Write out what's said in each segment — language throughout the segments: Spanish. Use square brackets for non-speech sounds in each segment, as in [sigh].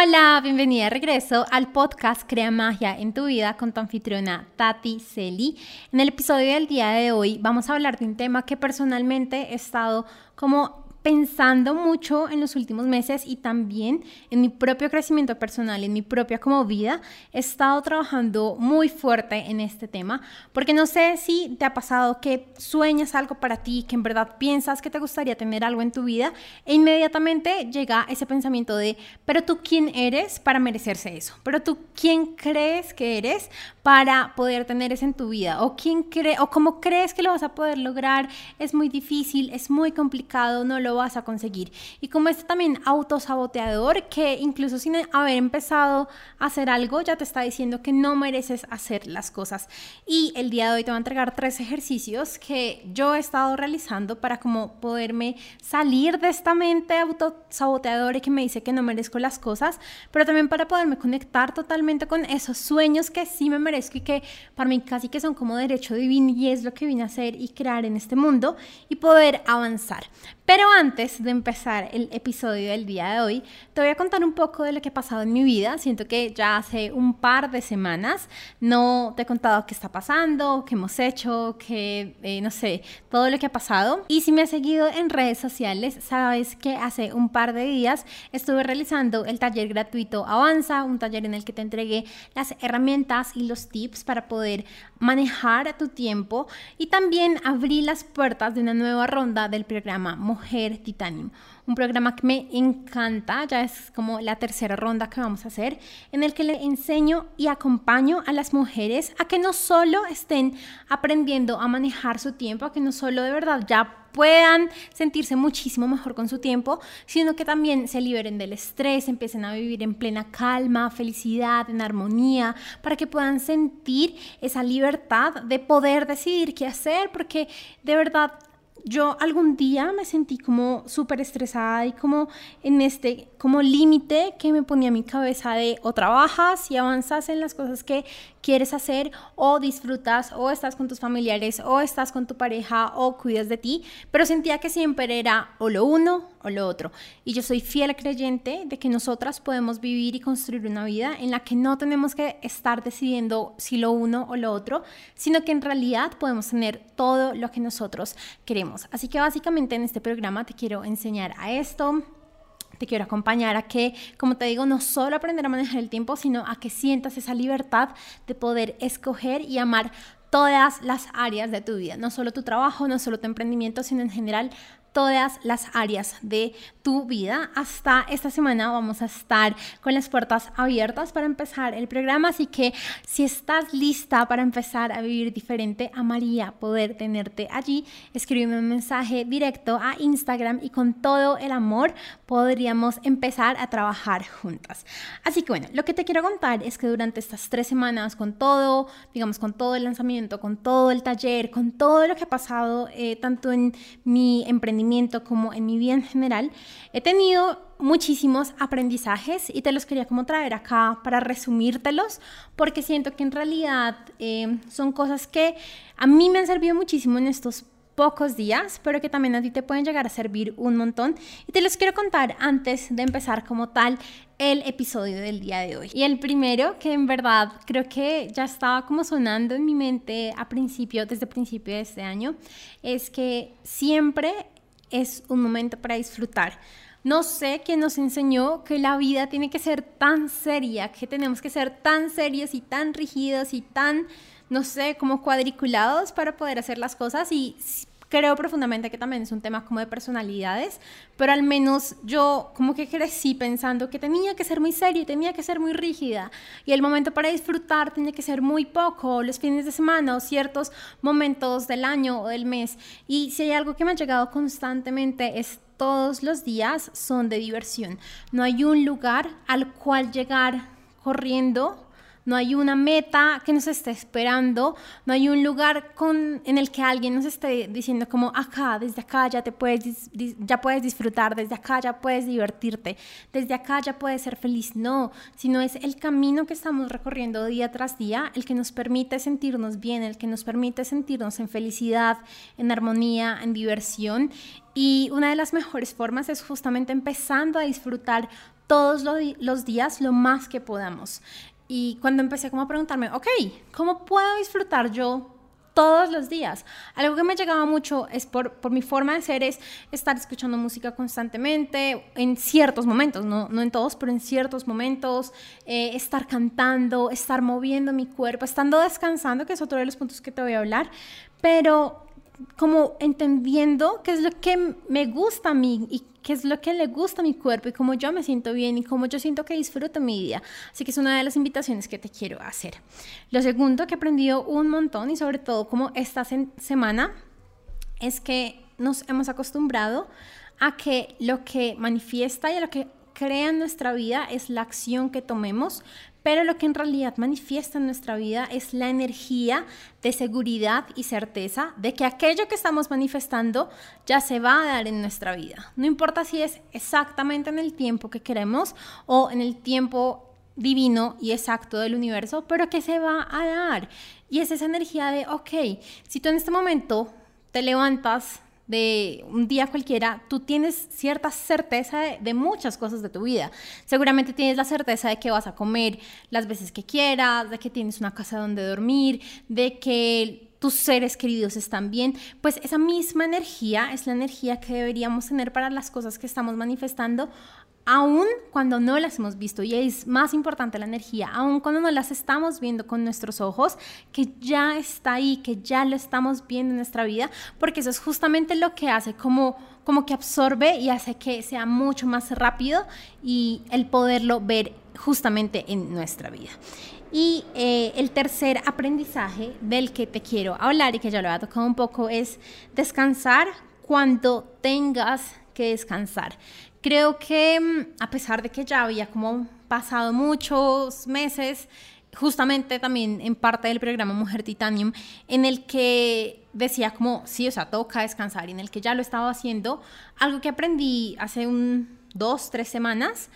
Hola, bienvenida de regreso al podcast Crea Magia en tu vida con tu anfitriona Tati Celi. En el episodio del día de hoy vamos a hablar de un tema que personalmente he estado como pensando mucho en los últimos meses y también en mi propio crecimiento personal, en mi propia como vida, he estado trabajando muy fuerte en este tema, porque no sé si te ha pasado que sueñas algo para ti, que en verdad piensas que te gustaría tener algo en tu vida e inmediatamente llega ese pensamiento de, pero tú quién eres para merecerse eso, pero tú quién crees que eres para poder tener eso en tu vida o quién cree o cómo crees que lo vas a poder lograr, es muy difícil, es muy complicado, no lo vas a conseguir. Y como este también autosaboteador que incluso sin haber empezado a hacer algo ya te está diciendo que no mereces hacer las cosas. Y el día de hoy te voy a entregar tres ejercicios que yo he estado realizando para como poderme salir de esta mente autosaboteadora y que me dice que no merezco las cosas, pero también para poderme conectar totalmente con esos sueños que sí me merezco y que para mí casi que son como derecho divino y es lo que vine a hacer y crear en este mundo y poder avanzar. Pero antes de empezar el episodio del día de hoy, te voy a contar un poco de lo que ha pasado en mi vida. Siento que ya hace un par de semanas no te he contado qué está pasando, qué hemos hecho, que eh, no sé, todo lo que ha pasado. Y si me has seguido en redes sociales, sabes que hace un par de días estuve realizando el taller gratuito Avanza, un taller en el que te entregué las herramientas y los tips para poder manejar tu tiempo y también abrí las puertas de una nueva ronda del programa Mujer Titanium, un programa que me encanta, ya es como la tercera ronda que vamos a hacer, en el que le enseño y acompaño a las mujeres a que no solo estén aprendiendo a manejar su tiempo, a que no solo de verdad ya puedan sentirse muchísimo mejor con su tiempo, sino que también se liberen del estrés, empiecen a vivir en plena calma, felicidad, en armonía, para que puedan sentir esa libertad de poder decidir qué hacer, porque de verdad yo algún día me sentí como súper estresada y como en este como límite que me ponía mi cabeza de o trabajas y avanzas en las cosas que quieres hacer o disfrutas o estás con tus familiares o estás con tu pareja o cuidas de ti, pero sentía que siempre era o lo uno o lo otro. Y yo soy fiel creyente de que nosotras podemos vivir y construir una vida en la que no tenemos que estar decidiendo si lo uno o lo otro, sino que en realidad podemos tener todo lo que nosotros queremos. Así que básicamente en este programa te quiero enseñar a esto te quiero acompañar a que, como te digo, no solo aprender a manejar el tiempo, sino a que sientas esa libertad de poder escoger y amar todas las áreas de tu vida, no solo tu trabajo, no solo tu emprendimiento, sino en general todas las áreas de tu vida. Hasta esta semana vamos a estar con las puertas abiertas para empezar el programa, así que si estás lista para empezar a vivir diferente, amaría poder tenerte allí. Escríbeme un mensaje directo a Instagram y con todo el amor podríamos empezar a trabajar juntas. Así que bueno, lo que te quiero contar es que durante estas tres semanas, con todo, digamos, con todo el lanzamiento, con todo el taller, con todo lo que ha pasado, eh, tanto en mi emprendimiento, como en mi vida en general, he tenido muchísimos aprendizajes y te los quería como traer acá para resumírtelos, porque siento que en realidad eh, son cosas que a mí me han servido muchísimo en estos pocos días, pero que también a ti te pueden llegar a servir un montón. Y te los quiero contar antes de empezar como tal el episodio del día de hoy. Y el primero, que en verdad creo que ya estaba como sonando en mi mente a principio, desde principio de este año, es que siempre es un momento para disfrutar. No sé quién nos enseñó que la vida tiene que ser tan seria, que tenemos que ser tan serios y tan rígidos y tan, no sé, como cuadriculados para poder hacer las cosas. Y Creo profundamente que también es un tema como de personalidades, pero al menos yo como que crecí pensando que tenía que ser muy seria, tenía que ser muy rígida y el momento para disfrutar tenía que ser muy poco, los fines de semana o ciertos momentos del año o del mes. Y si hay algo que me ha llegado constantemente es todos los días son de diversión. No hay un lugar al cual llegar corriendo no hay una meta que nos esté esperando, no hay un lugar en el que alguien nos esté diciendo como acá, desde acá ya te puedes, ya puedes disfrutar, desde acá ya puedes divertirte, desde acá ya puedes ser feliz, no, sino es el camino que estamos recorriendo día tras día el que nos permite sentirnos bien, el que nos permite sentirnos en felicidad, en armonía, en diversión y una de las mejores formas es justamente empezando a disfrutar todos los días lo más que podamos. Y cuando empecé como a preguntarme, ok, ¿cómo puedo disfrutar yo todos los días. Algo que me llegaba mucho es por, por mi forma de ser, es estar escuchando música constantemente en ciertos momentos, no, no en todos, pero en ciertos momentos, eh, estar cantando, estar moviendo mi cuerpo, estando descansando, que es otro de los puntos que te voy a hablar, pero como entendiendo qué es lo que me gusta a mí y qué es lo que le gusta a mi cuerpo y cómo yo me siento bien y cómo yo siento que disfruto mi vida. Así que es una de las invitaciones que te quiero hacer. Lo segundo que he aprendido un montón y sobre todo como esta semana es que nos hemos acostumbrado a que lo que manifiesta y a lo que crea en nuestra vida es la acción que tomemos, pero lo que en realidad manifiesta en nuestra vida es la energía de seguridad y certeza de que aquello que estamos manifestando ya se va a dar en nuestra vida. No importa si es exactamente en el tiempo que queremos o en el tiempo divino y exacto del universo, pero que se va a dar. Y es esa energía de, ok, si tú en este momento te levantas de un día cualquiera, tú tienes cierta certeza de, muchas cosas de tu vida. Seguramente tienes la certeza de que vas a comer las veces que quieras, de que tienes una casa donde dormir, de que tus seres queridos están bien, pues esa misma energía es la energía que deberíamos tener para las cosas que estamos manifestando, aun cuando no las hemos visto, y es más importante la energía, aun cuando no las estamos viendo con nuestros ojos, que ya está ahí, que ya lo estamos viendo en nuestra vida, porque eso es justamente lo que hace como, como que absorbe y hace que sea mucho más rápido y el poderlo ver justamente en nuestra vida. Y eh, el tercer aprendizaje del que te quiero hablar y que ya lo he tocado un poco es descansar cuando tengas que descansar. Creo que mm, a pesar de que ya había como pasado muchos meses, justamente también en parte del programa Mujer Titanium, en el que decía como, sí, o sea, toca descansar, y en el que ya lo estaba haciendo, algo que aprendí hace un dos, tres semanas,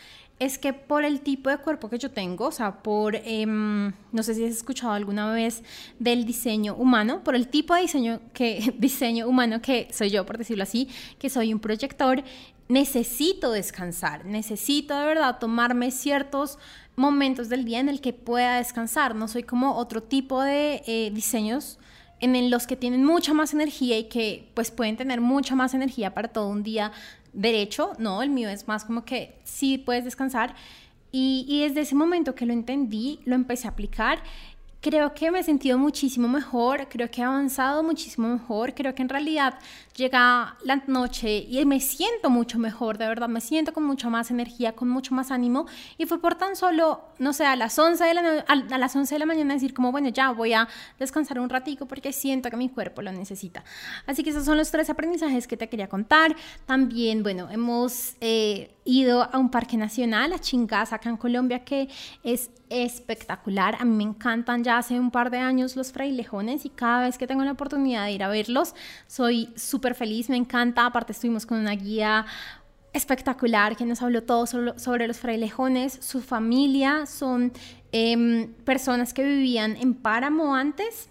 es que por el tipo de cuerpo que yo tengo, o sea, por, em, no sé si has escuchado alguna vez del diseño humano, por el tipo de diseño, que, [laughs] diseño humano que soy yo, por decirlo así, que soy un proyector, necesito descansar, necesito de verdad tomarme ciertos momentos del día en el que pueda descansar. No soy como otro tipo de eh, diseños en los que tienen mucha más energía y que pues pueden tener mucha más energía para todo un día derecho. No, el mío es más como que sí puedes descansar. Y, desde ese momento que lo entendí, lo empecé a aplicar creo que me he sentido muchísimo mejor, creo que he avanzado muchísimo mejor, creo que en realidad llega la noche y me siento mucho mejor, de verdad, me siento con mucha más energía, con mucho más ánimo y fue por tan solo, no sé, a las 11 de la, a, las 11 de la mañana decir como, bueno, ya voy a descansar un ratico porque siento que mi cuerpo lo necesita. Así que esos son los tres aprendizajes que te quería contar. También, bueno, hemos... Eh, ido a un parque nacional, a Chingaza, acá en Colombia, que es espectacular. A mí me encantan ya hace un par de años los frailejones y cada vez que tengo la oportunidad de ir a verlos, soy súper feliz, me encanta. Aparte estuvimos con una guía espectacular que nos habló todo sobre, los frailejones. Su familia son em, personas que vivían en Páramo antes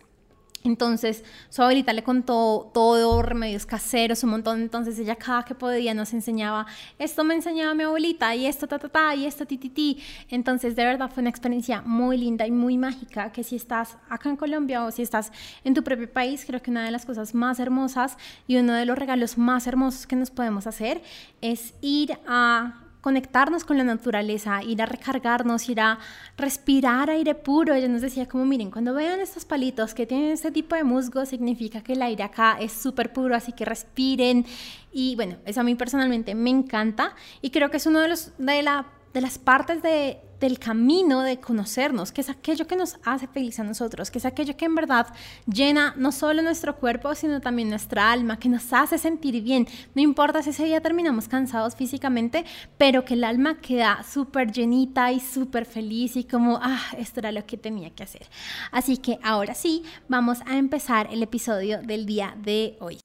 entonces, su abuelita le contó todo, remedios caseros, un montón. Entonces, ella cada que podía nos enseñaba, esto me enseñaba mi abuelita, y esto, ta, ta, ta, y esto, ti, ti, ti. Entonces, de verdad, fue una experiencia muy linda y muy mágica, que si estás acá en Colombia o si estás en tu propio país, creo que una de las cosas más hermosas y uno de los regalos más hermosos que nos podemos hacer es ir a conectarnos con la naturaleza, ir a recargarnos, ir a respirar aire puro. Ella nos decía como, miren, cuando vean estos palitos que tienen este tipo de musgo, significa que el aire acá es súper puro, así que respiren. Y bueno, eso a mí personalmente me encanta y creo que es uno de, los, de, la, de las partes de del camino de conocernos, que es aquello que nos hace feliz a nosotros, que es aquello que en verdad llena no solo nuestro cuerpo, sino también nuestra alma, que nos hace sentir bien. No importa si ese día terminamos cansados físicamente, pero que el alma queda súper llenita y súper feliz y como, ah, esto era lo que tenía que hacer. Así que ahora sí, vamos a empezar el episodio del día de hoy.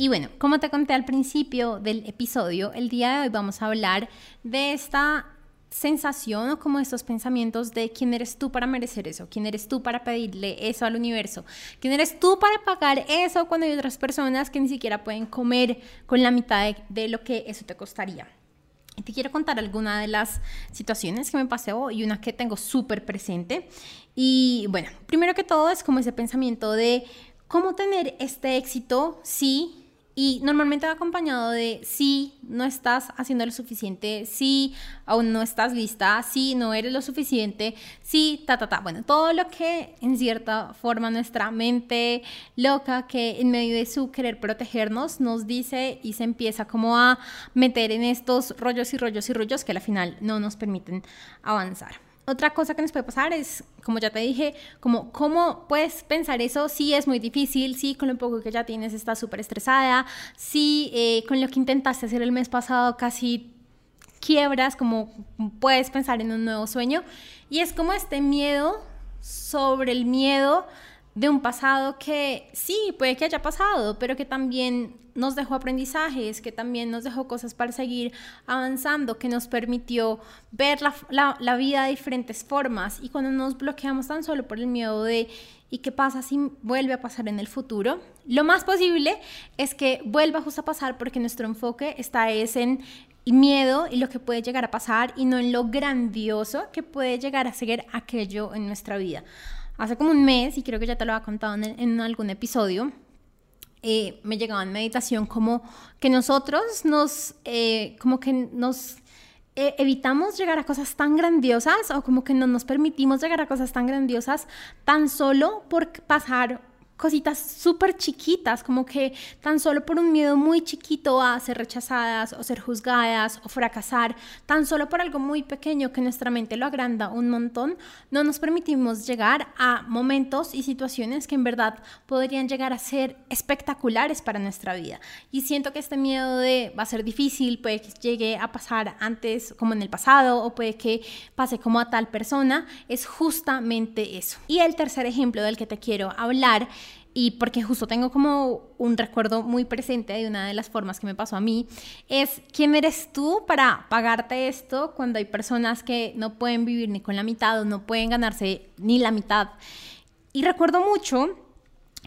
Y bueno, como te conté al principio del episodio, el día de hoy vamos a hablar de esta sensación o como estos pensamientos de quién eres tú para merecer eso, quién eres tú para pedirle eso al universo, quién eres tú para pagar eso cuando hay otras personas que ni siquiera pueden comer con la mitad de, lo que eso te costaría. Y te quiero contar alguna de las situaciones que me pasó y una que tengo súper presente. Y bueno, primero que todo es como ese pensamiento de cómo tener este éxito si y normalmente va acompañado de si no estás haciendo lo suficiente, si aún no estás lista, si no eres lo suficiente, si ta, ta, ta. Bueno, todo lo que en cierta forma nuestra mente loca que en medio de su querer protegernos nos dice y se empieza como a meter en estos rollos y rollos y rollos que al final no nos permiten avanzar. Otra cosa que nos puede pasar es, como ya te dije, como cómo puedes pensar eso si es muy difícil, si con lo poco que ya tienes estás súper estresada, si eh, con lo que intentaste hacer el mes pasado casi quiebras, como puedes pensar en un nuevo sueño. Y es como este miedo sobre el miedo de un pasado que sí, puede que haya pasado, pero que también nos dejó aprendizajes, que también nos dejó cosas para seguir avanzando, que nos permitió ver la, vida de diferentes formas. Y cuando nos bloqueamos tan solo por el miedo de ¿y qué pasa si vuelve a pasar en el futuro? Lo más posible es que vuelva justo a pasar porque nuestro enfoque está es en miedo y lo que puede llegar a pasar y no en lo grandioso que puede llegar a ser aquello en nuestra vida hace como un mes, y creo que ya te lo había contado en, algún episodio, eh, me llegaba en meditación como que nosotros nos, eh, como que nos eh, evitamos llegar a cosas tan grandiosas o como que no nos permitimos llegar a cosas tan grandiosas tan solo por pasar cositas súper chiquitas, como que tan solo por un miedo muy chiquito a ser rechazadas o ser juzgadas o fracasar, tan solo por algo muy pequeño que nuestra mente lo agranda un montón, no nos permitimos llegar a momentos y situaciones que en verdad podrían llegar a ser espectaculares para nuestra vida. Y siento que este miedo de va a ser difícil, puede que llegue a pasar antes como en el pasado o puede que pase como a tal persona, es justamente eso. Y el tercer ejemplo del que te quiero hablar y porque justo tengo como un recuerdo muy presente de una de las formas que me pasó a mí, es quién eres tú para pagarte esto cuando hay personas que no pueden vivir ni con la mitad o no pueden ganarse ni la mitad. Y recuerdo mucho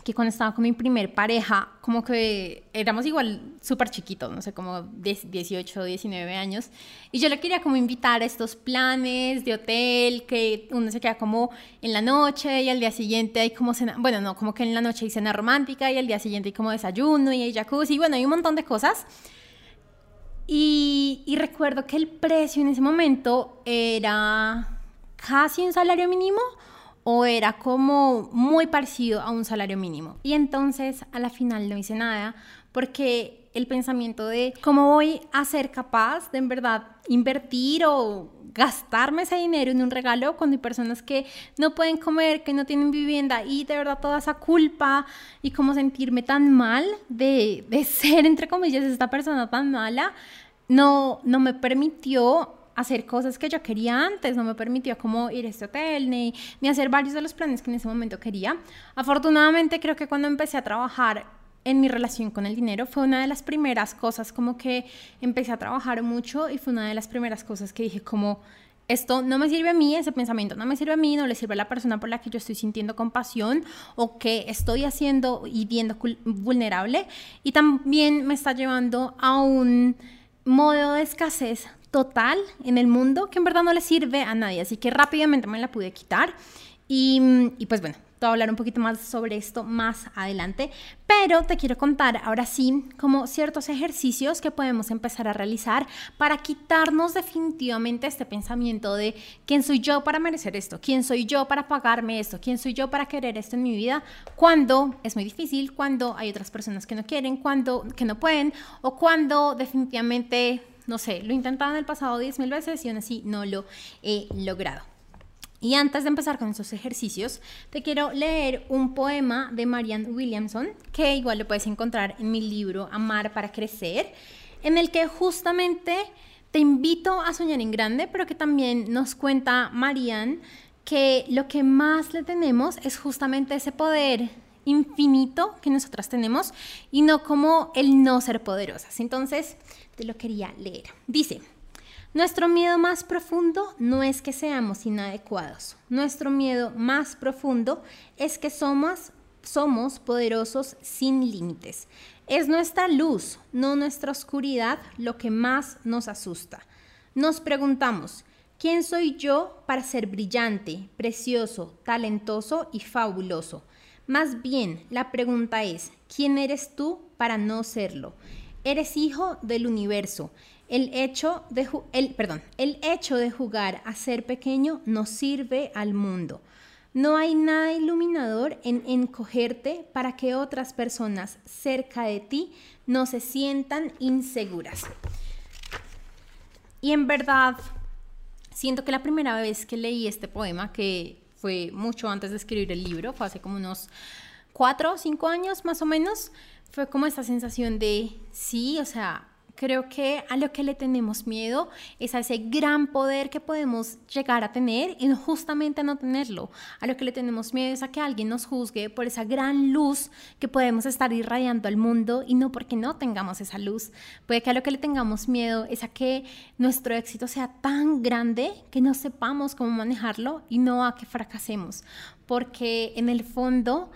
que cuando estaba con mi primer pareja, como que éramos igual súper chiquitos, no sé, como 18, 19 años, y yo le quería como invitar a estos planes de hotel, que uno se queda como en la noche y al día siguiente hay como cena, bueno, no, como que en la noche hay cena romántica y al día siguiente hay como desayuno y hay jacuzzi, y bueno, hay un montón de cosas. Y, y recuerdo que el precio en ese momento era casi un salario mínimo o era como muy parecido a un salario mínimo. Y entonces a la final no hice nada porque el pensamiento de cómo voy a ser capaz de en verdad invertir o gastarme ese dinero en un regalo cuando hay personas que no pueden comer, que no tienen vivienda y de verdad toda esa culpa y cómo sentirme tan mal de, de [laughs] ser, entre comillas, esta persona tan mala, no, no me permitió hacer cosas que yo quería antes, no me permitió como ir a este hotel ni, ni hacer varios de los planes que en ese momento quería. Afortunadamente creo que cuando empecé a trabajar en mi relación con el dinero fue una de las primeras cosas como que empecé a trabajar mucho y fue una de las primeras cosas que dije como esto no me sirve a mí, ese pensamiento no me sirve a mí, no le sirve a la persona por la que yo estoy sintiendo compasión o que estoy haciendo y viendo vulnerable y también me está llevando a un modo de escasez total en el mundo que en verdad no le sirve a nadie. Así que rápidamente me la pude quitar. Y, y pues bueno, te voy a hablar un poquito más sobre esto más adelante, pero te quiero contar ahora sí como ciertos ejercicios que podemos empezar a realizar para quitarnos definitivamente este pensamiento de quién soy yo para merecer esto, quién soy yo para pagarme esto, quién soy yo para querer esto en mi vida, cuando es muy difícil, cuando hay otras personas que no quieren, cuando que no pueden o cuando definitivamente no sé, lo he intentado en el pasado 10.000 veces y aún así no lo he logrado. Y antes de empezar con estos ejercicios, te quiero leer un poema de Marianne Williamson, que igual lo puedes encontrar en mi libro Amar para Crecer, en el que justamente te invito a soñar en grande, pero que también nos cuenta Marianne que lo que más le tenemos es justamente ese poder infinito que nosotras tenemos y no como el no ser poderosas. Entonces, te lo quería leer. Dice, Nuestro miedo más profundo no es que seamos inadecuados. Nuestro miedo más profundo es que somos, somos poderosos sin límites. Es nuestra luz, no nuestra oscuridad, lo que más nos asusta. Nos preguntamos, ¿quién soy yo para ser brillante, precioso, talentoso y fabuloso? Más bien, la pregunta es, ¿quién eres tú para no serlo? Eres hijo del universo el hecho de, el, perdón, el hecho de jugar a ser pequeño nos sirve al mundo. No hay nada iluminador en encogerte para que otras personas cerca de ti no se sientan inseguras. Y en verdad, siento que la primera vez que leí este poema, que fue mucho antes de escribir el libro, fue hace como unos cuatro o cinco años más o menos, fue como esta sensación de, sí, o sea, Creo que a lo que le tenemos miedo es a ese gran poder que podemos llegar a tener y justamente no tenerlo. A lo que le tenemos miedo es a que alguien nos juzgue por esa gran luz que podemos estar irradiando al mundo y no porque no tengamos esa luz. Puede que a lo que le tengamos miedo es a que nuestro éxito sea tan grande que no sepamos cómo manejarlo y no a que fracasemos. Porque en el fondo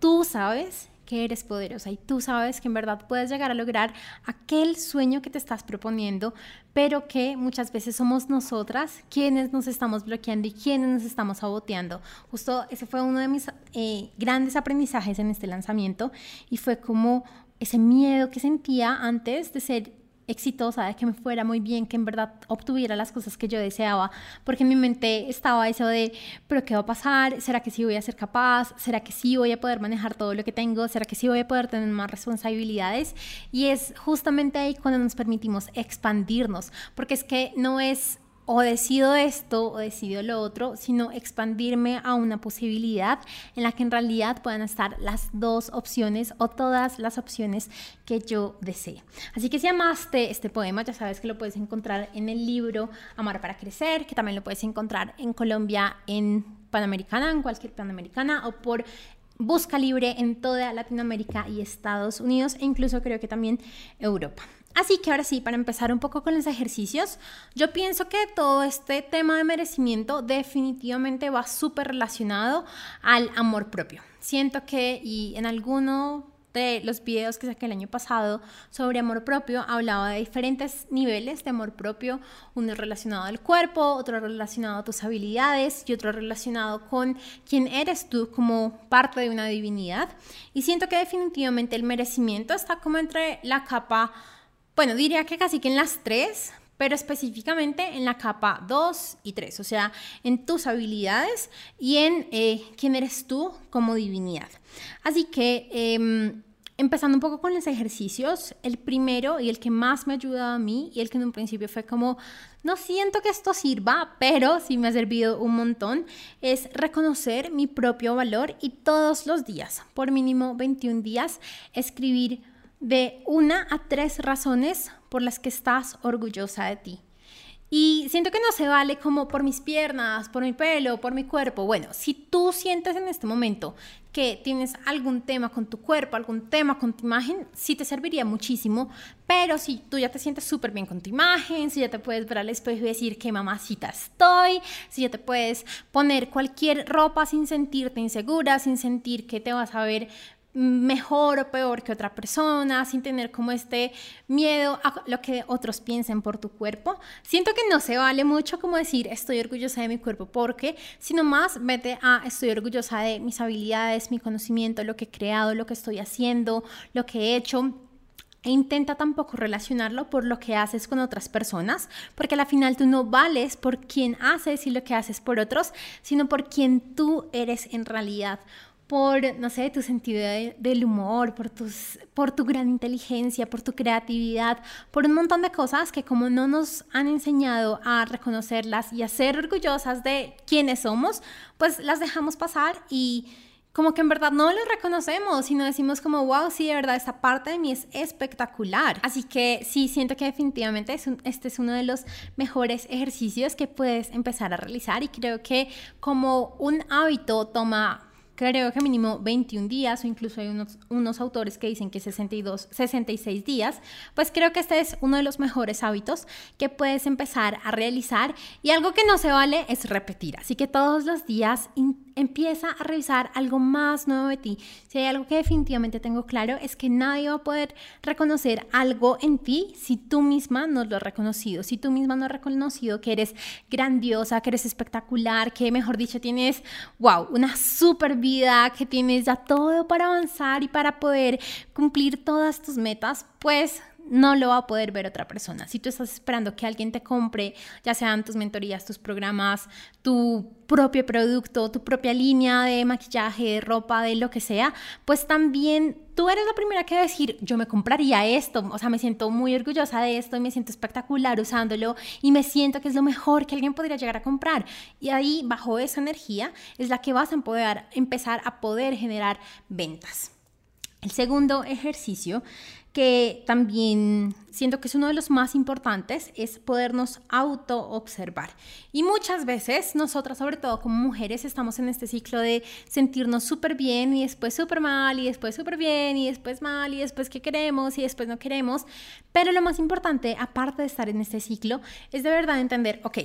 tú sabes que eres poderosa y tú sabes que en verdad puedes llegar a lograr aquel sueño que te estás proponiendo, pero que muchas veces somos nosotras quienes nos estamos bloqueando y quienes nos estamos saboteando. Justo ese fue uno de mis eh, grandes aprendizajes en este lanzamiento y fue como ese miedo que sentía antes de ser exitosa, de que me fuera muy bien, que en verdad obtuviera las cosas que yo deseaba, porque en mi mente estaba eso de, pero ¿qué va a pasar? ¿Será que sí voy a ser capaz? ¿Será que sí voy a poder manejar todo lo que tengo? ¿Será que sí voy a poder tener más responsabilidades? Y es justamente ahí cuando nos permitimos expandirnos, porque es que no es o decido esto o decido lo otro, sino expandirme a una posibilidad en la que en realidad puedan estar las dos opciones o todas las opciones que yo desee. Así que si amaste este poema, ya sabes que lo puedes encontrar en el libro Amar para Crecer, que también lo puedes encontrar en Colombia, en Panamericana, en cualquier Panamericana o por Busca Libre en toda Latinoamérica y Estados Unidos e incluso creo que también Europa. Así que ahora sí, para empezar un poco con los ejercicios, yo pienso que todo este tema de merecimiento definitivamente va súper relacionado al amor propio. Siento que, y en alguno de los videos que saqué el año pasado sobre amor propio, hablaba de diferentes niveles de amor propio, uno relacionado al cuerpo, otro relacionado a tus habilidades y otro relacionado con quién eres tú como parte de una divinidad. Y siento que definitivamente el merecimiento está como entre la capa bueno, diría que casi que en las tres, pero específicamente en la capa 2 y 3, o sea, en tus habilidades y en eh, quién eres tú como divinidad. Así que, em, empezando un poco con los ejercicios, el primero y el que más me ha ayudado a mí y el que en un principio fue como, no siento que esto sirva, pero sí me ha servido un montón, es reconocer mi propio valor y todos los días, por mínimo 21 días, escribir de una a tres razones por las que estás orgullosa de ti. Y siento que no se vale como por mis piernas, por mi pelo, por mi cuerpo. Bueno, si tú sientes en este momento que tienes algún tema con tu cuerpo, algún tema con tu imagen, sí te serviría muchísimo. Pero si tú ya te sientes súper bien con tu imagen, si ya te puedes ver al espejo y decir qué mamacita estoy, si ya te puedes poner cualquier ropa sin sentirte insegura, sin sentir que te vas a ver mejor o peor que otra persona, sin tener como este miedo a lo que otros piensen por tu cuerpo. Siento que no se vale mucho como decir estoy orgullosa de mi cuerpo porque, sino más vete a estoy orgullosa de mis habilidades, mi conocimiento, lo que he creado, lo que estoy haciendo, lo que he hecho. E intenta tampoco relacionarlo por lo que haces con otras personas, porque al final tú no vales por quien haces y lo que haces por otros, sino por quien tú eres en realidad por, no sé, tu sentido del humor, por, tus, por tu gran inteligencia, por tu creatividad, por un montón de cosas que como no nos han enseñado a reconocerlas y a ser orgullosas de quienes somos, pues las dejamos pasar y como que en verdad no las reconocemos, sino decimos como, wow, sí, de verdad, esta parte de mí es espectacular. Así que sí, siento que definitivamente este es uno de los mejores ejercicios que puedes empezar a realizar y creo que como un hábito toma creo que mínimo 21 días o incluso hay unos, unos autores que dicen que 62, 66 días, pues creo que este es uno de los mejores hábitos que puedes empezar a realizar y algo que no se vale es repetir. Así que todos los días empieza a revisar algo más nuevo de ti. Si hay algo que definitivamente tengo claro es que nadie va a poder reconocer algo en ti si tú misma no lo has reconocido, si tú misma no has reconocido que eres grandiosa, que eres espectacular, que mejor dicho tienes, wow, una super vida, que tienes ya todo para avanzar y para poder cumplir todas tus metas, pues no lo va a poder ver otra persona. Si tú estás esperando que alguien te compre, ya sean tus mentorías, tus programas, tu propio producto, tu propia línea de maquillaje, de ropa, de lo que sea, pues también tú eres la primera que decir, yo me compraría esto, o sea, me siento muy orgullosa de esto y me siento espectacular usándolo y me siento que es lo mejor que alguien podría llegar a comprar. Y ahí, bajo esa energía, es la que vas a poder empezar a poder generar ventas. El segundo ejercicio que también siento que es uno de los más importantes, es podernos auto-observar. Y muchas veces nosotras, sobre todo como mujeres, estamos en este ciclo de sentirnos súper bien y después súper mal y después súper bien y después mal y después que queremos y después no queremos. Pero lo más importante, aparte de estar en este ciclo, es de verdad entender, ok,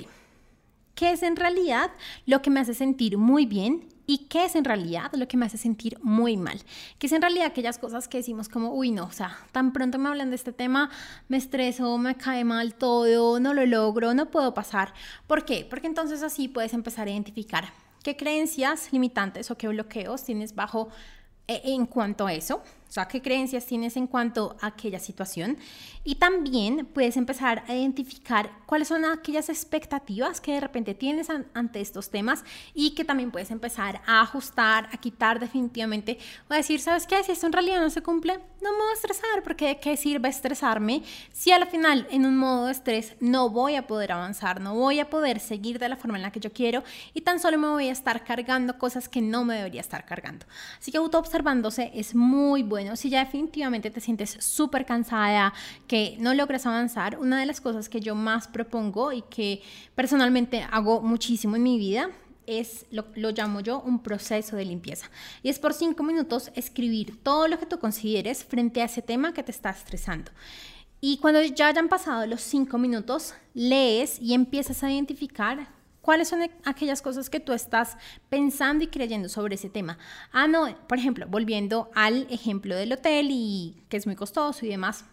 ¿qué es en realidad lo que me hace sentir muy bien y qué es en realidad lo que me hace sentir muy mal. ¿Qué es en realidad aquellas cosas que decimos como, uy, no, o sea, tan pronto me hablan de este tema, me estreso, me cae mal todo, no lo logro, no puedo pasar. ¿Por qué? Porque entonces así puedes empezar a identificar qué creencias limitantes o qué bloqueos tienes bajo eh, en cuanto a eso. O sea, qué creencias tienes en cuanto a aquella situación. Y también puedes empezar a identificar cuáles son aquellas expectativas que de repente tienes ante estos temas y que también puedes empezar a ajustar, a quitar definitivamente o a decir, ¿sabes qué? Si esto en realidad no se cumple, no me voy a estresar porque de qué sirve estresarme si al final en un modo de estrés no voy a poder avanzar, no voy a poder seguir de la forma en la que yo quiero y tan solo me voy a estar cargando cosas que no me debería estar cargando. Así que auto observándose es muy bueno bueno, si ya definitivamente te sientes súper cansada, que no logras avanzar, una de las cosas que yo más propongo y que personalmente hago muchísimo en mi vida es lo, lo, llamo yo un proceso de limpieza. Y es por cinco minutos escribir todo lo que tú consideres frente a ese tema que te está estresando. Y cuando ya hayan pasado los cinco minutos, lees y empiezas a identificar ¿Cuáles son aquellas cosas que tú estás pensando y creyendo sobre ese tema? Ah, no, por ejemplo, volviendo al ejemplo del hotel y que es muy costoso y demás.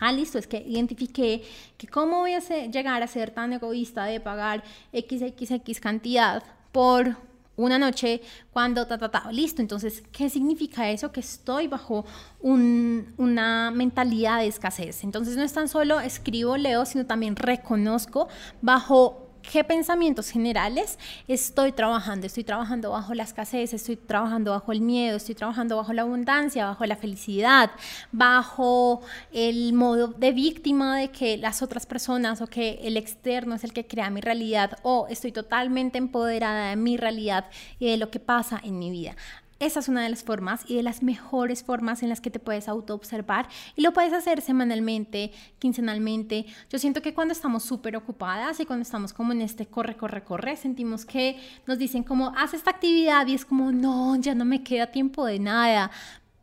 Ah, listo, es que identifiqué que cómo voy a llegar a ser tan egoísta de pagar XXX cantidad por una noche cuando ta, ta, ta, listo. Entonces, ¿qué significa eso? Que estoy bajo una mentalidad de escasez. Entonces, no es tan solo escribo, leo, sino también reconozco bajo qué pensamientos generales estoy trabajando. Estoy trabajando bajo la escasez, estoy trabajando bajo el miedo, estoy trabajando bajo la abundancia, bajo la felicidad, bajo el modo de víctima de que las otras personas o que el externo es el que crea mi realidad o estoy totalmente empoderada de mi realidad y de lo que pasa en mi vida. Esa es una de las formas y de las mejores formas en las que te puedes auto-observar y lo puedes hacer semanalmente, quincenalmente. Yo siento que cuando estamos súper ocupadas y cuando estamos como en este corre, corre, corre, sentimos que nos dicen como, haz esta actividad y es como, no, ya no me queda tiempo de nada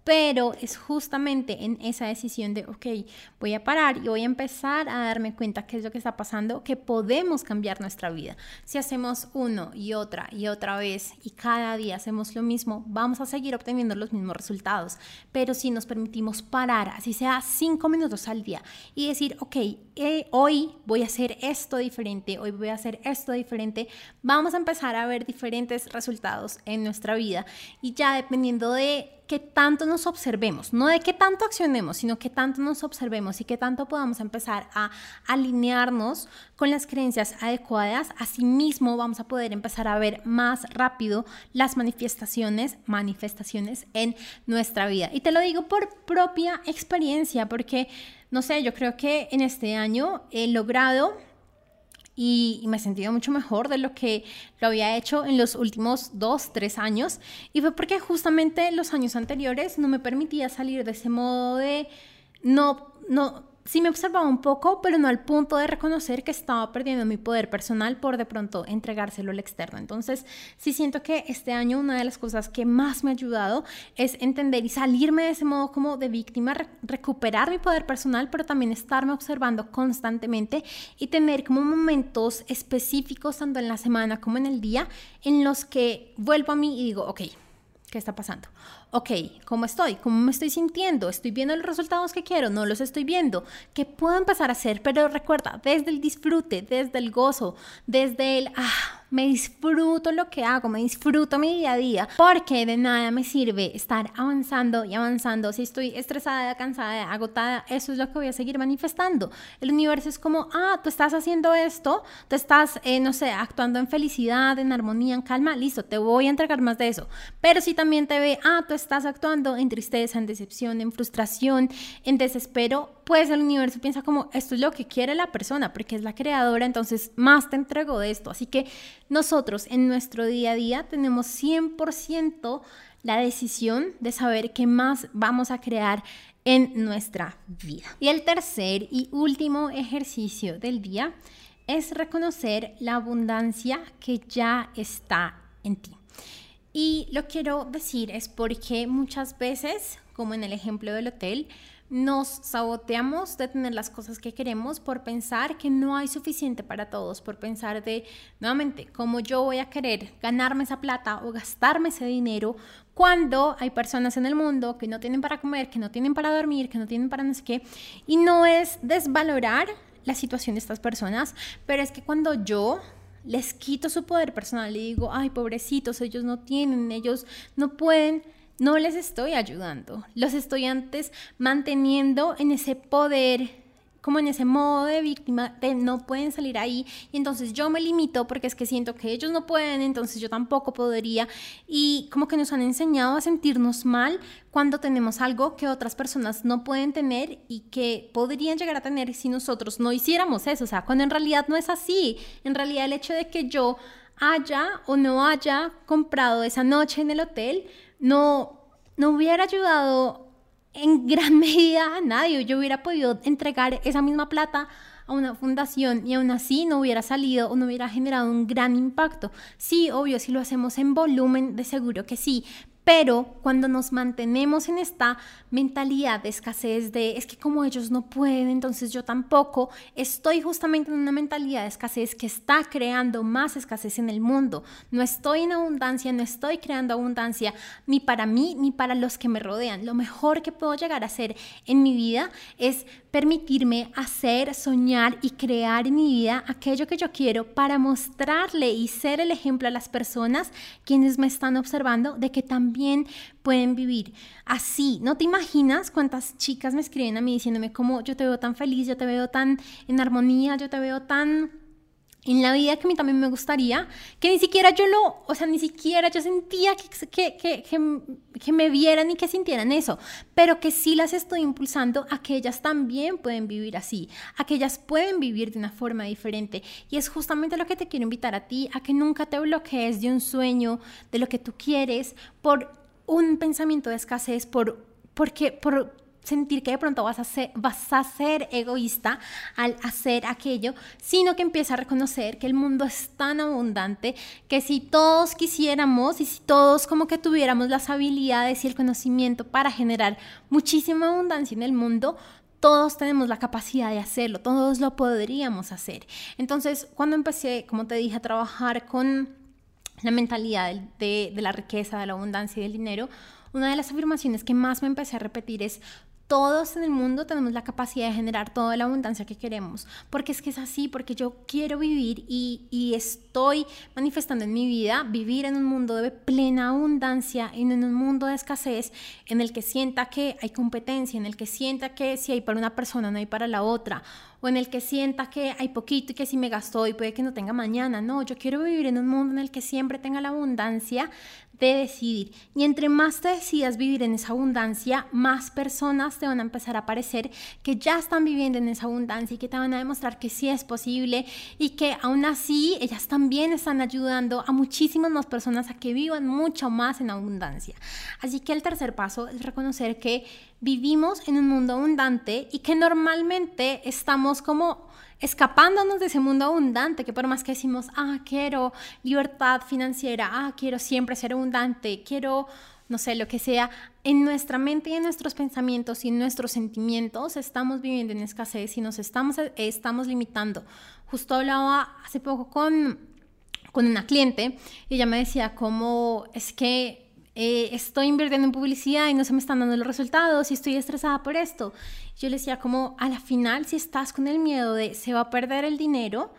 pero es justamente en esa decisión de, ok, voy a parar y voy a empezar a darme cuenta qué es lo que está pasando, que podemos cambiar nuestra vida. Si hacemos uno y otra y otra vez y cada día hacemos lo mismo, vamos a seguir obteniendo los mismos resultados. Pero si nos permitimos parar, así sea cinco minutos al día, y decir, ok, eh, hoy voy a hacer esto diferente, hoy voy a hacer esto diferente, vamos a empezar a ver diferentes resultados en nuestra vida. Y ya dependiendo de que tanto nos observemos, no de qué tanto accionemos, sino que tanto nos observemos y que tanto podamos empezar a alinearnos con las creencias adecuadas, asimismo vamos a poder empezar a ver más rápido las manifestaciones, manifestaciones en nuestra vida. Y te lo digo por propia experiencia, porque, no sé, yo creo que en este año he logrado y, me he sentido mucho mejor de lo que lo había hecho en los últimos dos, tres años. Y fue porque justamente los años anteriores no me permitía salir de ese modo de no, no, sí me observaba un poco, pero no al punto de reconocer que estaba perdiendo mi poder personal por de pronto entregárselo al externo. Entonces, sí siento que este año una de las cosas que más me ha ayudado es entender y salirme de ese modo como de víctima, recuperar mi poder personal, pero también estarme observando constantemente y tener como momentos específicos, tanto en la semana como en el día, en los que vuelvo a mí y digo, ok, ¿qué está pasando? Ok, ¿cómo estoy? ¿Cómo me estoy sintiendo? ¿Estoy viendo los resultados que quiero? ¿No los estoy viendo? ¿Qué puedo empezar a hacer? Pero recuerda, desde el disfrute, desde el gozo, desde el, ah, me disfruto lo que hago, me disfruto mi día a día, porque de nada me sirve estar avanzando y avanzando. Si estoy estresada, cansada, agotada, eso es lo que voy a seguir manifestando. El universo es como, ah, tú estás haciendo esto, tú estás, eh, no sé, actuando en felicidad, en armonía, en calma, listo, te voy a entregar más de eso. Pero si también te ve, ah, tú estás actuando en tristeza, en decepción, en frustración, en desespero, pues el universo piensa como, esto es lo que quiere la persona, porque es la creadora, entonces más te entrego de esto. Así que nosotros en nuestro día a día tenemos 100% la decisión de saber qué más vamos a crear en nuestra vida. Y el tercer y último ejercicio del día es reconocer la abundancia que ya está en ti. Y lo quiero decir es porque muchas veces, como en el ejemplo del hotel, nos saboteamos de tener las cosas que queremos por pensar que no hay suficiente para todos, por pensar de, nuevamente, cómo yo voy a querer ganarme esa plata o gastarme ese dinero cuando hay personas en el mundo que no tienen para comer, que no tienen para dormir, que no tienen para no sé qué. Y no es desvalorar la situación de estas personas, pero es que cuando yo les quito su poder personal y digo, ay, pobrecitos, ellos no tienen, ellos no pueden, no les estoy ayudando. Los estudiantes manteniendo en ese poder como en ese modo de víctima de no pueden salir ahí y entonces yo me limito porque es que siento que ellos no pueden, entonces yo tampoco podría y como que nos han enseñado a sentirnos mal cuando tenemos algo que otras personas no pueden tener y que podrían llegar a tener si nosotros no hiciéramos eso, o sea, cuando en realidad no es así, en realidad el hecho de que yo haya o no haya comprado esa noche en el hotel no no hubiera ayudado en gran [laughs] medida nadie. Yo hubiera podido entregar esa misma plata a una fundación y aún así no hubiera salido o no hubiera generado un gran impacto. Sí, obvio, si lo hacemos en volumen, de seguro que sí, pero cuando nos mantenemos en esta mentalidad de escasez, de es que como ellos no pueden, entonces yo tampoco, estoy justamente en una mentalidad de escasez que está creando más escasez en el mundo. No estoy en abundancia, no estoy creando abundancia ni para mí ni para los que me rodean. Lo mejor que puedo llegar a hacer en mi vida es permitirme hacer, soñar y crear en mi vida aquello que yo quiero para mostrarle y ser el ejemplo a las personas quienes me están observando de que también pueden vivir así. No te imaginas cuántas chicas me escriben a mí diciéndome como yo te veo tan feliz, yo te veo tan en armonía, yo te veo tan en la vida que a mí también me gustaría, que ni siquiera yo lo, o sea, ni siquiera yo sentía que, que, que, que, me vieran y que sintieran eso, pero que sí las estoy impulsando a que ellas también pueden vivir así, a que ellas pueden vivir de una forma diferente. Y es justamente lo que te quiero invitar a ti, a que nunca te bloquees de un sueño, de lo que tú quieres, por un pensamiento de escasez, por, porque, por sentir que de pronto vas a, ser, vas a ser egoísta al hacer aquello, sino que empieza a reconocer que el mundo es tan abundante que si todos quisiéramos y si todos como que tuviéramos las habilidades y el conocimiento para generar muchísima abundancia en el mundo, todos tenemos la capacidad de hacerlo, todos lo podríamos hacer. Entonces, cuando empecé, como te dije, a trabajar con la mentalidad de, de la riqueza, de la abundancia y del dinero, una de las afirmaciones que más me empecé a repetir es, todos en el mundo tenemos la capacidad de generar toda la abundancia que queremos, porque es que es así, porque yo quiero vivir y, y, estoy manifestando en mi vida vivir en un mundo de plena abundancia y en un mundo de escasez en el que sienta que hay competencia, en el que sienta que si hay para una persona no hay para la otra, o en el que sienta que hay poquito y que si me gastó y puede que no tenga mañana. No, yo quiero vivir en un mundo en el que siempre tenga la abundancia de decidir. Y entre más te decidas vivir en esa abundancia, más personas te van a empezar a aparecer que ya están viviendo en esa abundancia y que te van a demostrar que sí es posible y que aún así ellas también están ayudando a muchísimas más personas a que vivan mucho más en abundancia. Así que el tercer paso es reconocer que vivimos en un mundo abundante y que normalmente estamos como escapándonos de ese mundo abundante, que por más que decimos, ah, quiero libertad financiera, ah, quiero siempre ser abundante, quiero, no sé, lo que sea, en nuestra mente y en nuestros pensamientos y en nuestros sentimientos estamos viviendo en escasez y nos estamos, estamos limitando. Justo hablaba hace poco con, con una cliente y ella me decía cómo es que eh, estoy invirtiendo en publicidad y no se me están dando los resultados y estoy estresada por esto. Yo le decía como a la final, si estás con el miedo de se va a perder el dinero,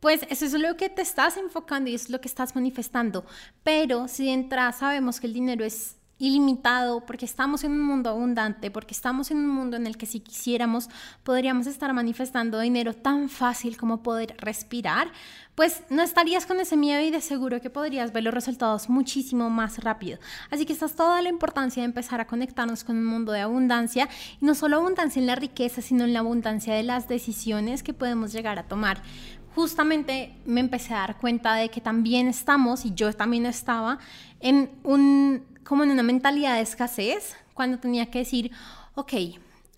pues eso es lo que te estás enfocando y es lo que estás manifestando. Pero si de sabemos que el dinero es ilimitado, porque estamos en un mundo abundante, porque estamos en un mundo en el que si quisiéramos podríamos estar manifestando dinero tan fácil como poder respirar, pues no estarías con ese miedo y de seguro que podrías ver los resultados muchísimo más rápido. Así que esta es toda la importancia de empezar a conectarnos con un mundo de abundancia, y no solo abundancia en la riqueza, sino en la abundancia de las decisiones que podemos llegar a tomar justamente me empecé a dar cuenta de que también estamos, y yo también estaba, en un como en una mentalidad de escasez, cuando tenía que decir, ok,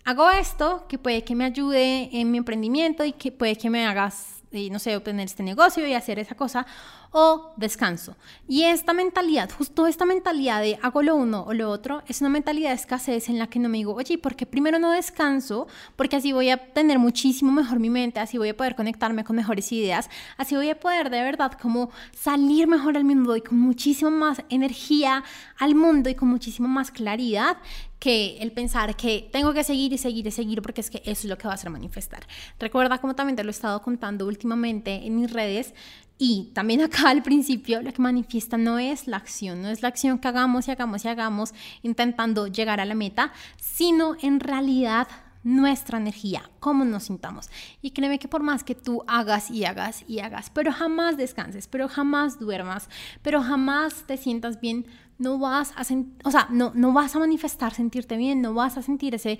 hago esto que puede que me ayude en mi emprendimiento y que puede que me hagas, eh, no sé, obtener este negocio y hacer esa cosa, o descanso. Y esta mentalidad, justo esta mentalidad de hago lo uno o lo otro, es una mentalidad de escasez en la que no me digo, oye, ¿por qué primero no descanso? Porque así voy a tener muchísimo mejor mi mente, así voy a poder conectarme con mejores ideas, así voy a poder de verdad como salir mejor al mundo y con muchísimo más energía al mundo y con muchísimo más claridad que el pensar que tengo que seguir y seguir y seguir porque es que eso es lo que va a hacer manifestar. Recuerda como también te lo he estado contando últimamente en mis redes, y también [laughs] acá al principio lo que manifiesta no es la acción, no es la acción que hagamos y hagamos y hagamos intentando llegar a la meta, sino en realidad nuestra energía, cómo nos sintamos. Y créeme que por más que tú hagas y hagas y hagas, pero jamás descanses, pero jamás duermas, pero jamás te sientas bien, no vas a, o sea, no, no vas a manifestar sentirte bien, no vas a sentir ese,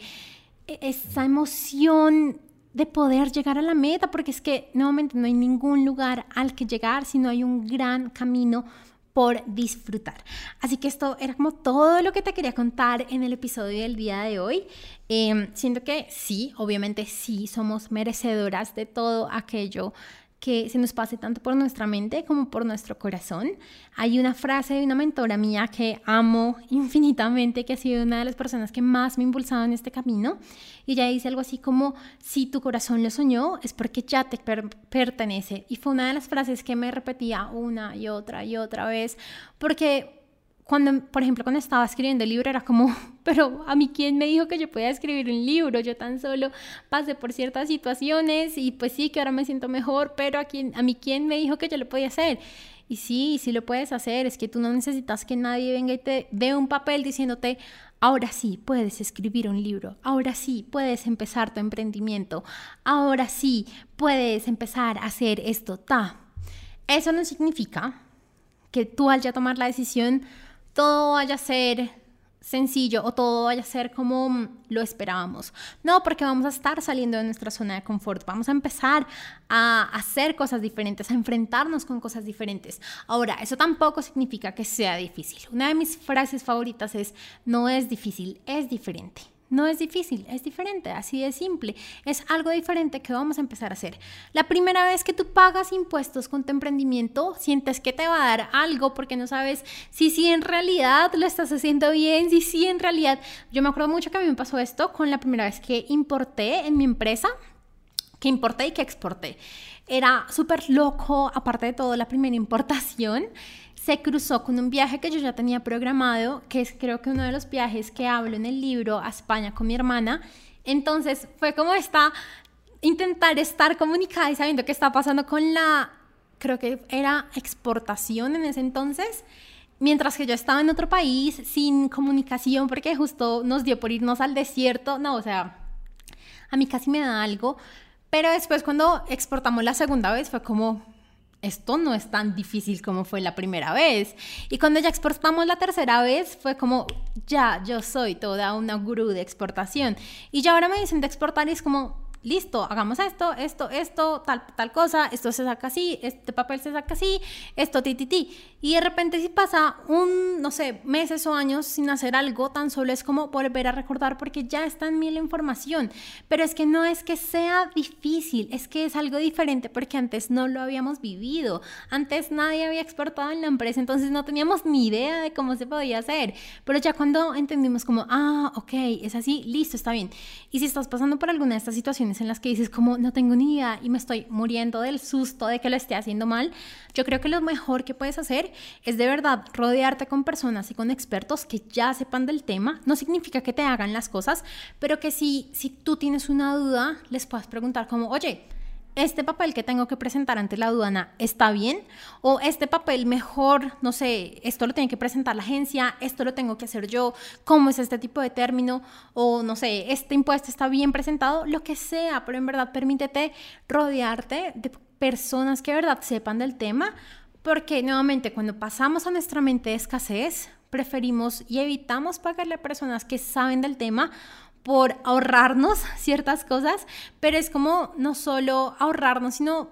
e-, esa emoción de poder llegar a la meta, porque es que nuevamente no hay ningún lugar al que llegar, sino hay un gran camino por disfrutar. Así que esto era como todo lo que te quería contar en el episodio del día de hoy. Eh, siento que sí, obviamente sí, somos merecedoras de todo aquello que se nos pase tanto por nuestra mente como por nuestro corazón. Hay una frase de una mentora mía que amo infinitamente, que ha sido una de las personas que más me ha impulsado en este camino, y ella dice algo así como, si tu corazón lo soñó, es porque ya te pertenece. Y fue una de las frases que me repetía una y otra y otra vez, porque cuando, por ejemplo, cuando estaba escribiendo el libro era como, [laughs] pero a mí quién me dijo que yo podía escribir un libro, yo tan solo pasé por ciertas situaciones y pues sí que ahora me siento mejor, pero a, quién, a mí quién me dijo que yo lo podía hacer. Y sí, sí lo puedes hacer, es que tú no necesitas que nadie venga y te dé un papel diciéndote, ahora sí puedes escribir un libro, ahora sí puedes empezar tu emprendimiento, ahora sí puedes empezar a hacer esto, ta. Eso no significa que tú al ya tomar la decisión todo vaya a ser sencillo o todo vaya a ser como lo esperábamos. No, porque vamos a estar saliendo de nuestra zona de confort, vamos a empezar a hacer cosas diferentes, a enfrentarnos con cosas diferentes. Ahora, eso tampoco significa que sea difícil. Una de mis frases favoritas es, no es difícil, es diferente. No es difícil, es diferente, así de simple. Es algo diferente que vamos a empezar a hacer. La primera vez que tú pagas impuestos con tu emprendimiento, sientes que te va a dar algo porque no sabes si sí en realidad lo estás haciendo bien, si sí en realidad. Yo me acuerdo mucho que a mí me pasó esto con la primera vez que importé en mi empresa, que importé y que exporté. Era súper loco, aparte de todo, la primera importación se cruzó con un viaje que yo ya tenía programado, que es creo que uno de los viajes que hablo en el libro a España con mi hermana. Entonces fue como esta, intentar estar comunicada y sabiendo qué está pasando con la, creo que era exportación en ese entonces, mientras que yo estaba en otro país sin comunicación porque justo nos dio por irnos al desierto. No, o sea, a mí casi me da algo. Pero después cuando exportamos la segunda vez fue como, esto no es tan difícil como fue la primera vez. Y cuando ya exportamos la tercera vez, fue como, ya, yo soy toda una gurú de exportación. Y ya ahora me dicen de exportar y es como, listo, hagamos esto, esto, esto, tal, tal cosa, esto se saca así, este papel se saca así, esto, ti, ti, ti. Y de repente si pasa un, no sé, meses o años sin hacer algo, tan solo es como volver a recordar porque ya está en mí la información. Pero es que no es que sea difícil, es que es algo diferente porque antes no lo habíamos vivido. Antes nadie había exportado en la empresa, entonces no teníamos ni idea de cómo se podía hacer. Pero ya cuando entendimos como, ah, ok, es así, listo, está bien. Y si estás pasando por alguna de estas situaciones, en las que dices como no tengo ni idea y me estoy muriendo del susto de que lo esté haciendo mal, yo creo que lo mejor que puedes hacer es de verdad rodearte con personas y con expertos que ya sepan del tema. No significa que te hagan las cosas, pero que si, si tú tienes una duda, les puedas preguntar como, oye, este papel que tengo que presentar ante la aduana está bien o este papel mejor, no sé, esto lo tiene que presentar la agencia, esto lo tengo que hacer yo, cómo es este tipo de término o no sé, este impuesto está bien presentado, lo que sea, pero en verdad permítete rodearte de personas que de verdad sepan del tema, porque nuevamente cuando pasamos a nuestra mente de escasez, preferimos y evitamos pagarle a personas que saben del tema por ahorrarnos ciertas cosas, pero es como no solo ahorrarnos, sino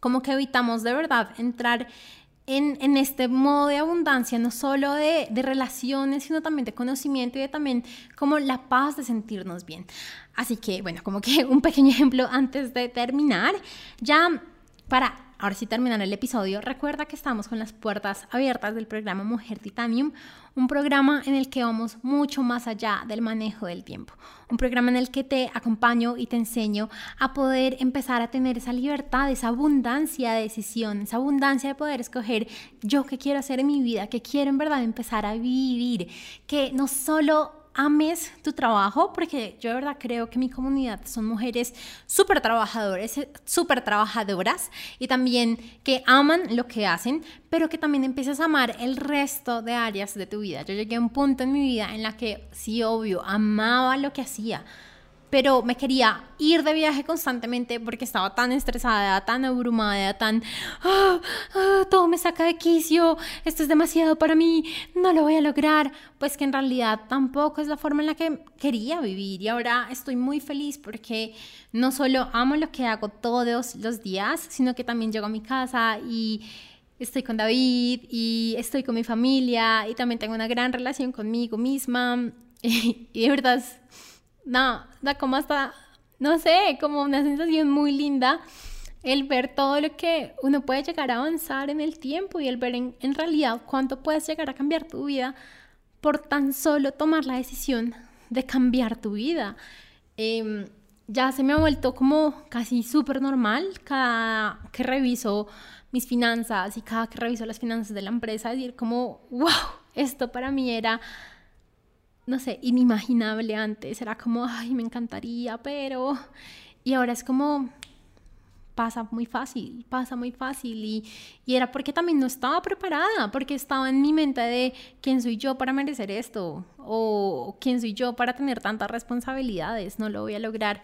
como que evitamos de verdad entrar en, este modo de abundancia, no solo de, de, relaciones, sino también de conocimiento y de también como la paz de sentirnos bien. Así que, bueno, como que [laughs] un pequeño ejemplo antes de terminar, ya para ahora sí terminar el episodio, recuerda que estamos con las puertas abiertas del programa Mujer Titanium, un programa en el que vamos mucho más allá del manejo del tiempo, un programa en el que te acompaño y te enseño a poder empezar a tener esa libertad, esa abundancia de decisión, esa abundancia de poder escoger yo qué quiero hacer en mi vida, que quiero en verdad empezar a vivir, que no solo ames tu trabajo, porque yo de verdad creo que mi comunidad son mujeres súper trabajadores, súper trabajadoras y también que aman lo que hacen, pero que también empiezas a amar el resto de áreas de tu vida. Yo llegué a un punto en mi vida en la que sí, obvio, amaba lo que hacía, pero me quería ir de viaje constantemente porque estaba tan estresada, tan abrumada, tan, ah, ah, todo me saca de quicio, esto es demasiado para mí, no lo voy a lograr, pues que en realidad tampoco es la forma en la que quería vivir y ahora estoy muy feliz porque no solo amo lo que hago todos los días, sino que también llego a mi casa y estoy con David y estoy con mi familia y también tengo una gran relación conmigo misma. Y, [laughs] y de verdad no, da como hasta, no sé, como una sensación muy linda el ver todo lo que uno puede llegar a avanzar en el tiempo y el ver en, realidad cuánto puedes llegar a cambiar tu vida por tan solo tomar la decisión de cambiar tu vida. Em, ya se me ha vuelto como casi súper normal cada que reviso mis finanzas y cada que reviso las finanzas de la empresa, decir como, wow, esto para mí era no sé, inimaginable antes. Era como, ay, me encantaría, pero... Y ahora es como, pasa muy fácil, pasa muy fácil. Y, y, era porque también no estaba preparada, porque estaba en mi mente de quién soy yo para merecer esto, o quién soy yo para tener tantas responsabilidades, no lo voy a lograr.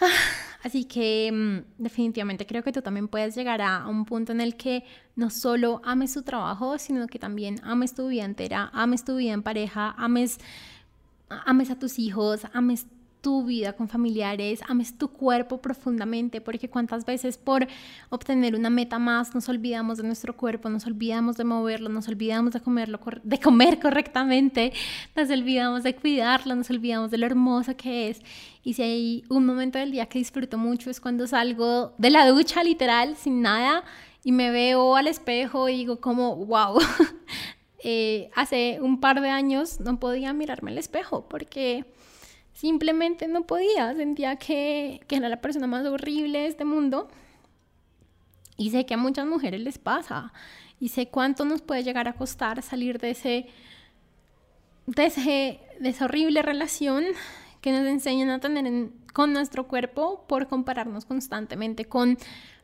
[sighs] Así que mm, definitivamente creo que tú también puedes llegar a, un punto en el que no solo ames tu trabajo, sino que también ames tu vida entera, ames tu vida en pareja, ames, ames a tus hijos, ames tu vida con familiares, ames tu cuerpo profundamente, porque cuántas veces por obtener una meta más nos olvidamos de nuestro cuerpo, nos olvidamos de moverlo, nos olvidamos de, comerlo, de comer [laughs] correctamente, nos olvidamos de cuidarlo, nos olvidamos de lo hermoso que es. Y si hay un momento del día que disfruto mucho es cuando salgo de la ducha literal, sin nada, y me veo al espejo y digo como, wow. [laughs] Eh, hace un par de años no podía mirarme al espejo porque Simplemente no podía, sentía que, que era la persona más horrible de este mundo. Y sé que a muchas mujeres les pasa. Y sé cuánto nos puede llegar a costar salir de, ese, de, ese, de esa horrible relación que nos enseñan a tener con nuestro cuerpo por compararnos constantemente con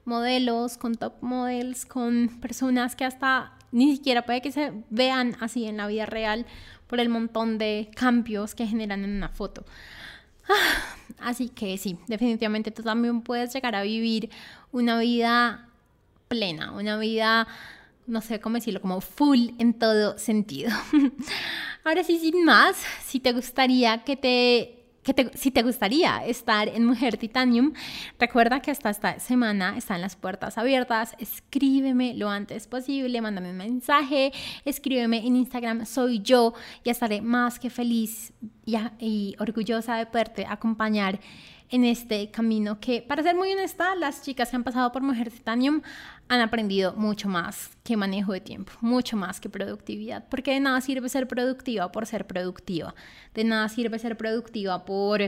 modelos, con top models, con personas que hasta ni siquiera puede que se vean así en la vida real por el montón de cambios que generan en una foto. Ah, así que sí, definitivamente tú también puedes llegar a vivir una vida plena, una vida, no sé cómo decirlo, como full en todo sentido. [laughs] Ahora sí, sin más, si te gustaría que te si te gustaría estar en Mujer Titanium, recuerda que hasta esta semana están las puertas abiertas. Escríbeme lo antes posible, mándame un mensaje, escríbeme en Instagram, soy yo y estaré más que feliz y, y orgullosa de poderte acompañar en este camino que, para ser muy honesta, las chicas que han pasado por Mujer Titanium han aprendido mucho más que manejo de tiempo, mucho más que productividad, porque de nada sirve ser productiva por ser productiva, de nada sirve ser productiva por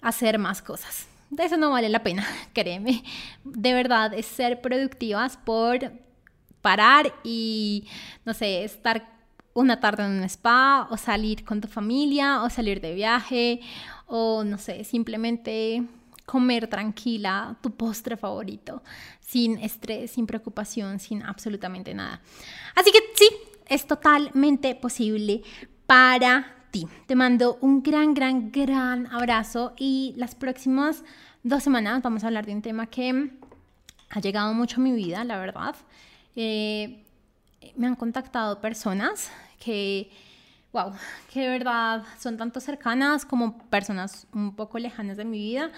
hacer más cosas. De eso no vale la pena, [laughs] créeme. De verdad es ser productivas por parar y, no sé, estar una tarde en un spa o salir con tu familia o salir de viaje o no sé, simplemente comer tranquila tu postre favorito, sin estrés, sin preocupación, sin absolutamente nada. Así que sí, es totalmente posible para ti. Te mando un gran, gran, gran abrazo y las próximas dos semanas vamos a hablar de un tema que ha llegado mucho a mi vida, la verdad. Eh, me han contactado personas que wow, que de verdad son tanto cercanas como personas un poco lejanas de mi vida,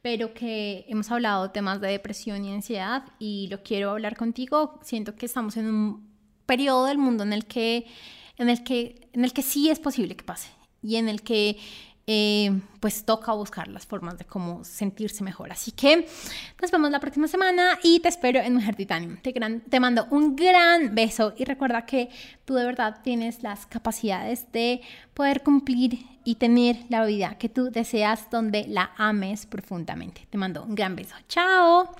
pero que hemos hablado temas de depresión y ansiedad y lo quiero hablar contigo. Siento que estamos en un periodo del mundo en el que, en el que, en el que sí es posible que pase y en el que eh, pues toca buscar las formas de cómo sentirse mejor. Así que nos vemos la próxima semana y te espero en Mujer Titanium. Te, te mando un gran beso y recuerda que tú de verdad tienes las capacidades de poder cumplir y tener la vida que tú deseas donde la ames profundamente. Te mando un gran beso. Chao.